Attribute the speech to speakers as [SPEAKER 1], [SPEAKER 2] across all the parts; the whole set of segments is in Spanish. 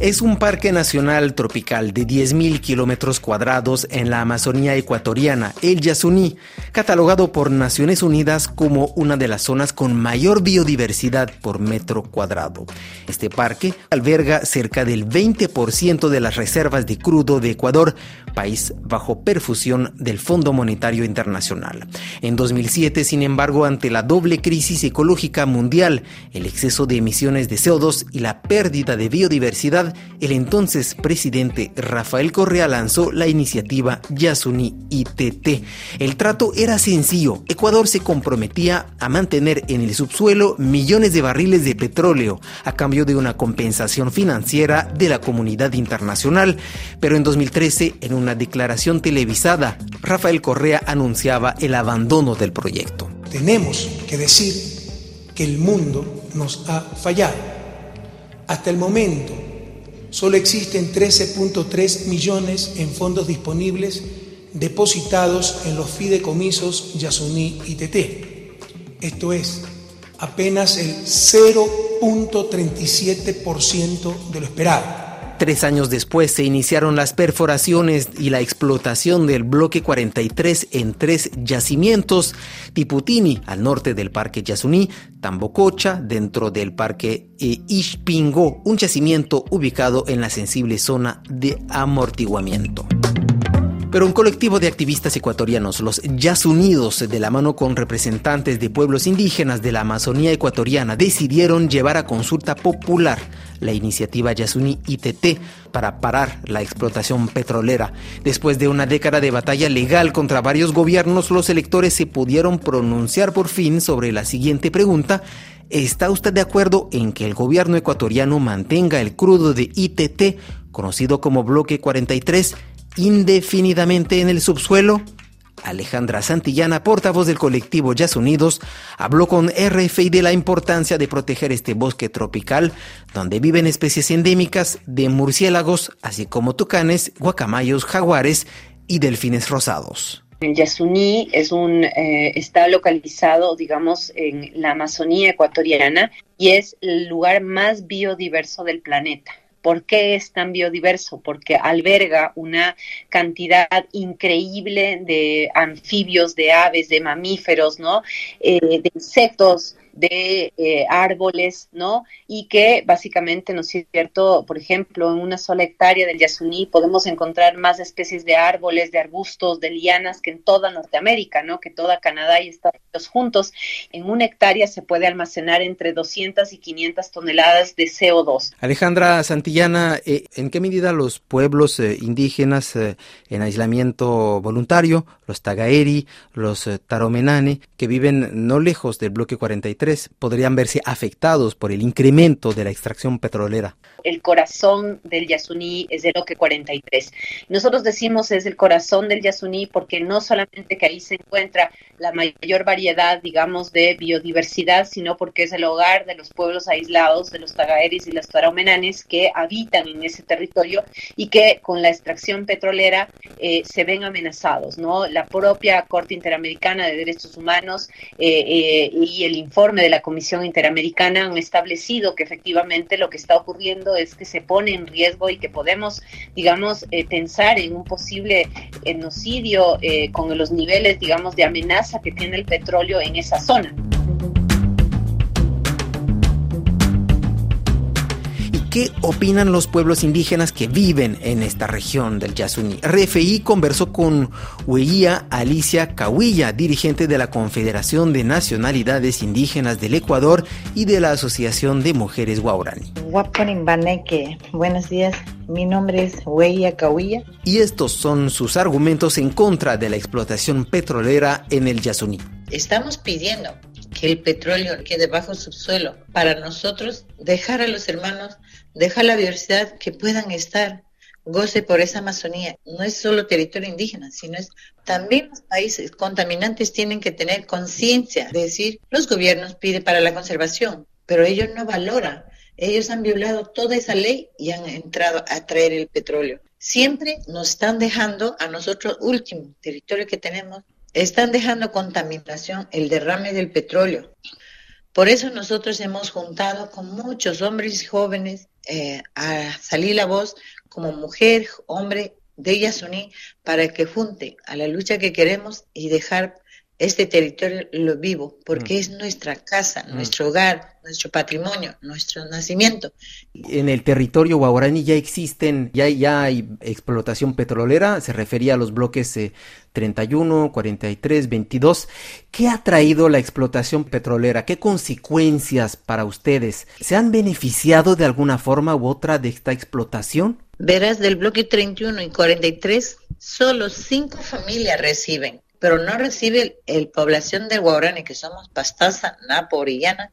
[SPEAKER 1] Es un parque nacional tropical de 10.000 kilómetros cuadrados en la Amazonía ecuatoriana, el Yasuní, catalogado por Naciones Unidas como una de las zonas con mayor biodiversidad por metro cuadrado. Este parque alberga cerca del 20% de las reservas de crudo de Ecuador, país bajo perfusión del Fondo Monetario Internacional. En 2007, sin embargo, ante la doble crisis ecológica mundial, el exceso de emisiones de CO2 y la pérdida de biodiversidad, el entonces presidente Rafael Correa lanzó la iniciativa Yasuní ITT. El trato era sencillo. Ecuador se comprometía a mantener en el subsuelo millones de barriles de petróleo a cambio de una compensación financiera de la comunidad internacional. Pero en 2013, en una declaración televisada, Rafael Correa anunciaba el abandono del proyecto.
[SPEAKER 2] Tenemos que decir que el mundo nos ha fallado. Hasta el momento, solo existen 13.3 millones en fondos disponibles depositados en los fideicomisos Yasuní ITT. Esto es apenas el 0.37% de lo esperado.
[SPEAKER 1] Tres años después se iniciaron las perforaciones y la explotación del bloque 43 en tres yacimientos, Tiputini al norte del parque Yasuní, Tambococha dentro del parque e Ishpingo, un yacimiento ubicado en la sensible zona de amortiguamiento. Pero un colectivo de activistas ecuatorianos, los Yasunidos, de la mano con representantes de pueblos indígenas de la Amazonía ecuatoriana, decidieron llevar a consulta popular la iniciativa Yasuní ITT para parar la explotación petrolera. Después de una década de batalla legal contra varios gobiernos, los electores se pudieron pronunciar por fin sobre la siguiente pregunta. ¿Está usted de acuerdo en que el gobierno ecuatoriano mantenga el crudo de ITT, conocido como Bloque 43, indefinidamente en el subsuelo? Alejandra Santillana, portavoz del colectivo Jazz Unidos, habló con RFI de la importancia de proteger este bosque tropical, donde viven especies endémicas de murciélagos, así como tucanes, guacamayos, jaguares y delfines rosados.
[SPEAKER 3] El Yasuní es un, eh, está localizado, digamos, en la Amazonía ecuatoriana y es el lugar más biodiverso del planeta. ¿Por qué es tan biodiverso? Porque alberga una cantidad increíble de anfibios, de aves, de mamíferos, ¿no? Eh, de insectos, de eh, árboles, ¿no? Y que básicamente, ¿no es cierto? Por ejemplo, en una sola hectárea del Yasuní podemos encontrar más especies de árboles, de arbustos, de lianas que en toda Norteamérica, ¿no? Que toda Canadá y Estados Unidos juntos. En una hectárea se puede almacenar entre 200 y 500 toneladas de CO2.
[SPEAKER 1] Alejandra Santillana, eh, ¿en qué medida los pueblos eh, indígenas en aislamiento voluntario, los Tagaeri, los Taromenane, que viven no lejos del bloque 43, podrían verse afectados por el incremento de la extracción petrolera.
[SPEAKER 3] El corazón del Yasuní es el bloque 43. Nosotros decimos es el corazón del Yasuní porque no solamente que ahí se encuentra la mayor variedad, digamos, de biodiversidad, sino porque es el hogar de los pueblos aislados, de los tagaeris y los taraumenanes que habitan en ese territorio y que con la extracción petrolera eh, se ven amenazados, ¿no? La propia Corte Interamericana de Derechos Humanos eh, eh, y el informe de la Comisión Interamericana han establecido que efectivamente lo que está ocurriendo es que se pone en riesgo y que podemos, digamos, eh, pensar en un posible genocidio eh, con los niveles, digamos, de amenaza que tiene el petróleo en esa zona.
[SPEAKER 1] ¿Qué opinan los pueblos indígenas que viven en esta región del Yasuní? RFI conversó con Hueía Alicia Cahuilla, dirigente de la Confederación de Nacionalidades Indígenas del Ecuador y de la Asociación de Mujeres Guaurani.
[SPEAKER 4] Buenos días, mi nombre es Hueía Cahuilla.
[SPEAKER 1] Y estos son sus argumentos en contra de la explotación petrolera en el Yasuní.
[SPEAKER 4] Estamos pidiendo que el petróleo quede bajo subsuelo para nosotros dejar a los hermanos deja la diversidad que puedan estar, goce por esa Amazonía. No es solo territorio indígena, sino es también los países contaminantes tienen que tener conciencia de decir, los gobiernos piden para la conservación, pero ellos no valoran. Ellos han violado toda esa ley y han entrado a traer el petróleo. Siempre nos están dejando a nosotros, último territorio que tenemos, están dejando contaminación, el derrame del petróleo. Por eso nosotros hemos juntado con muchos hombres jóvenes eh, a salir la voz como mujer, hombre de Yasuní para que junte a la lucha que queremos y dejar este territorio lo vivo, porque mm. es nuestra casa, mm. nuestro hogar, nuestro patrimonio, nuestro nacimiento.
[SPEAKER 1] En el territorio guaurani ya existen, ya, ya hay explotación petrolera, se refería a los bloques 31, 43, 22. ¿Qué ha traído la explotación petrolera? ¿Qué consecuencias para ustedes? ¿Se han beneficiado de alguna forma u otra de esta explotación?
[SPEAKER 4] Verás, del bloque 31 y 43, solo cinco familias reciben pero no recibe el, población del Guarani, que somos Pastaza, Napo, Orellana,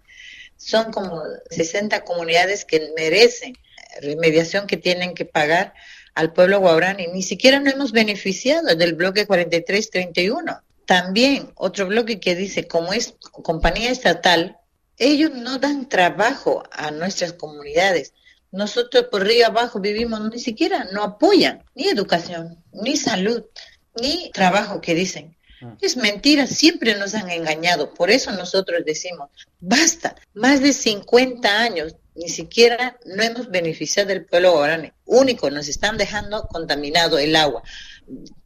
[SPEAKER 4] son como 60 comunidades que merecen remediación que tienen que pagar al pueblo guaraní. Ni siquiera nos hemos beneficiado del bloque 4331. También otro bloque que dice, como es compañía estatal, ellos no dan trabajo a nuestras comunidades. Nosotros por río abajo vivimos, ni siquiera no apoyan ni educación, ni salud, ni trabajo que dicen. Es mentira, siempre nos han engañado. Por eso nosotros decimos, basta, más de 50 años, ni siquiera no hemos beneficiado del pueblo guaraní. Único, nos están dejando contaminado el agua,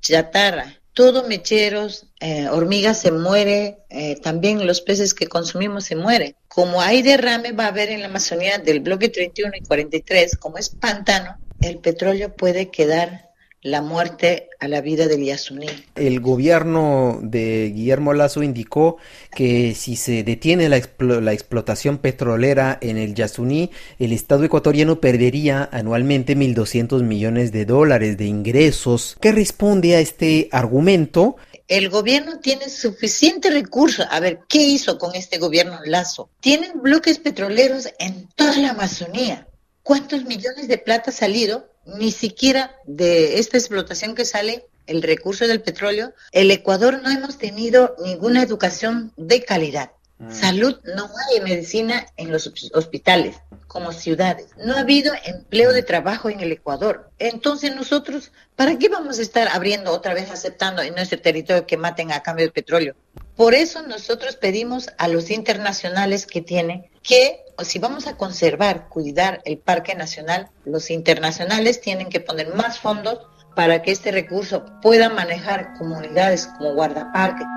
[SPEAKER 4] chatarra, todo mecheros, eh, hormigas se muere, eh, también los peces que consumimos se mueren. Como hay derrame, va a haber en la Amazonía del bloque 31 y 43, como es pantano, el petróleo puede quedar la muerte a la vida del Yasuní.
[SPEAKER 1] El gobierno de Guillermo Lazo indicó que si se detiene la, explotación petrolera en el Yasuní, el Estado ecuatoriano perdería anualmente 1.200 millones de dólares de ingresos. ¿Qué responde a este argumento?
[SPEAKER 4] El gobierno tiene suficiente recursos. A ver, ¿qué hizo con este gobierno Lazo? Tienen bloques petroleros en toda la Amazonía. ¿Cuántos millones de plata ha salido? Ni siquiera de esta explotación que sale el recurso del petróleo, el Ecuador no hemos tenido ninguna educación de calidad. Mm. Salud, no hay medicina en los hospitales como ciudades. No ha habido empleo de trabajo en el Ecuador. Entonces nosotros, ¿para qué vamos a estar abriendo otra vez, aceptando en nuestro territorio que maten a cambio de petróleo? Por eso nosotros pedimos a los internacionales que tienen que si vamos a conservar, cuidar el Parque Nacional, los internacionales tienen que poner más fondos para que este recurso pueda manejar comunidades como guardaparques.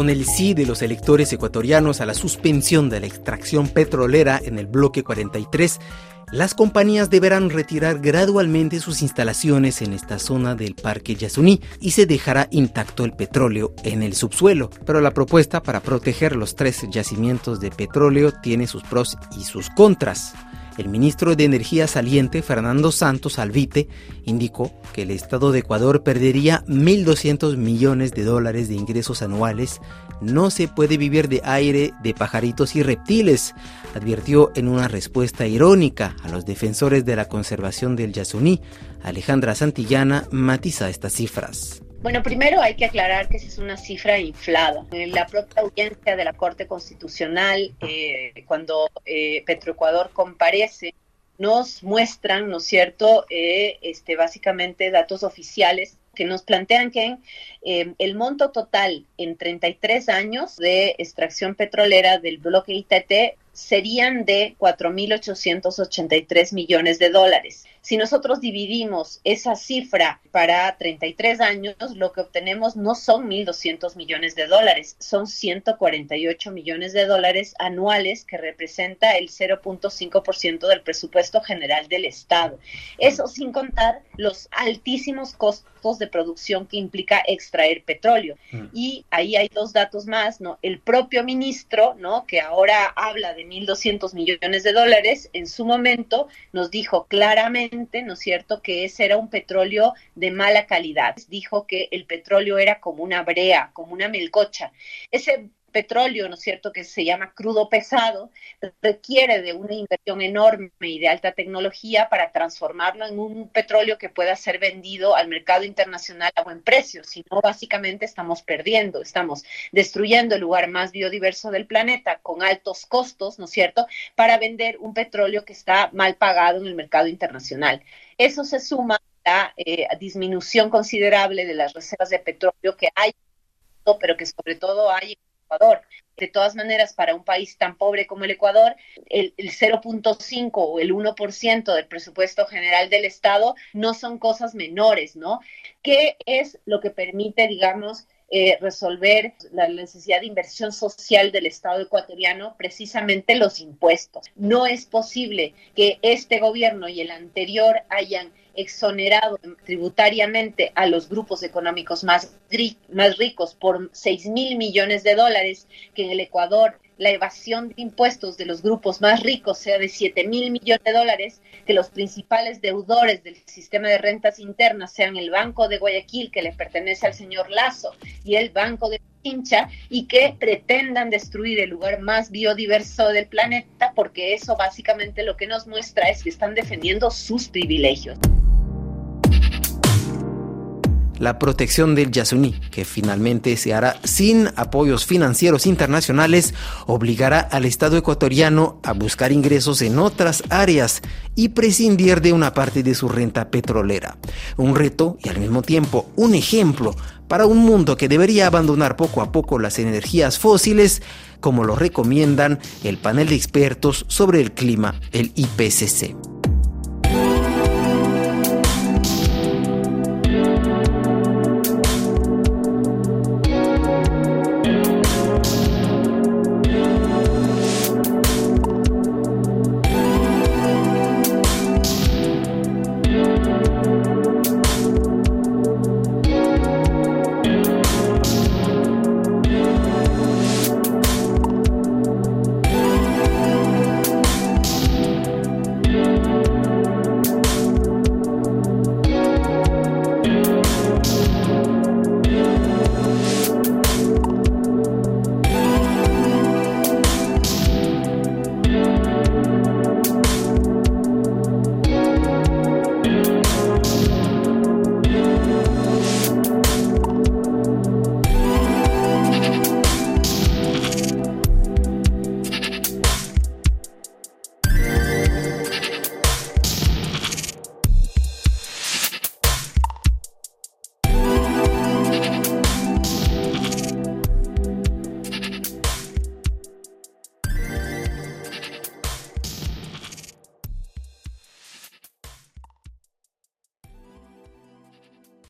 [SPEAKER 1] Con el sí de los electores ecuatorianos a la suspensión de la extracción petrolera en el bloque 43, las compañías deberán retirar gradualmente sus instalaciones en esta zona del Parque Yasuní y se dejará intacto el petróleo en el subsuelo. Pero la propuesta para proteger los tres yacimientos de petróleo tiene sus pros y sus contras. El ministro de Energía saliente, Fernando Santos Alvite, indicó que el Estado de Ecuador perdería 1.200 millones de dólares de ingresos anuales. No se puede vivir de aire, de pajaritos y reptiles, advirtió en una respuesta irónica a los defensores de la conservación del Yasuní. Alejandra Santillana matiza estas cifras.
[SPEAKER 3] Bueno, primero hay que aclarar que esa es una cifra inflada. En la propia audiencia de la Corte Constitucional, eh, cuando eh, Petroecuador comparece, nos muestran, ¿no es cierto?, eh, este, básicamente datos oficiales que nos plantean que eh, el monto total en 33 años de extracción petrolera del bloque ITT serían de 4.883 millones de dólares. Si nosotros dividimos esa cifra para 33 años, lo que obtenemos no son 1.200 millones de dólares, son 148 millones de dólares anuales, que representa el 0.5% del presupuesto general del Estado. Eso sin contar los altísimos costos de producción que implica extraer petróleo. Mm. Y ahí hay dos datos más, ¿no? El propio ministro, ¿no? Que ahora habla de 1.200 millones de dólares, en su momento nos dijo claramente ¿no es cierto?, que ese era un petróleo de mala calidad. Dijo que el petróleo era como una brea, como una melcocha. Ese petróleo, ¿no es cierto?, que se llama crudo pesado, requiere de una inversión enorme y de alta tecnología para transformarlo en un petróleo que pueda ser vendido al mercado internacional a buen precio. Si no, básicamente estamos perdiendo, estamos destruyendo el lugar más biodiverso del planeta con altos costos, ¿no es cierto?, para vender un petróleo que está mal pagado en el mercado internacional. Eso se suma a la eh, disminución considerable de las reservas de petróleo que hay, pero que sobre todo hay Ecuador. De todas maneras, para un país tan pobre como el Ecuador, el, el 0.5 o el 1% del presupuesto general del Estado no son cosas menores, ¿no? ¿Qué es lo que permite, digamos, eh, resolver la necesidad de inversión social del Estado ecuatoriano, precisamente los impuestos. No es posible que este gobierno y el anterior hayan exonerado tributariamente a los grupos económicos más, más ricos por 6 mil millones de dólares, que en el Ecuador la evasión de impuestos de los grupos más ricos sea de 7 mil millones de dólares, que los principales deudores del sistema de rentas internas sean el Banco de Guayaquil, que le pertenece al señor Lazo, y el Banco de Pincha, y que pretendan destruir el lugar más biodiverso del planeta, porque eso básicamente lo que nos muestra es que están defendiendo sus privilegios
[SPEAKER 1] la protección del Yasuní, que finalmente se hará sin apoyos financieros internacionales, obligará al Estado ecuatoriano a buscar ingresos en otras áreas y prescindir de una parte de su renta petrolera. Un reto y al mismo tiempo un ejemplo para un mundo que debería abandonar poco a poco las energías fósiles, como lo recomiendan el panel de expertos sobre el clima, el IPCC.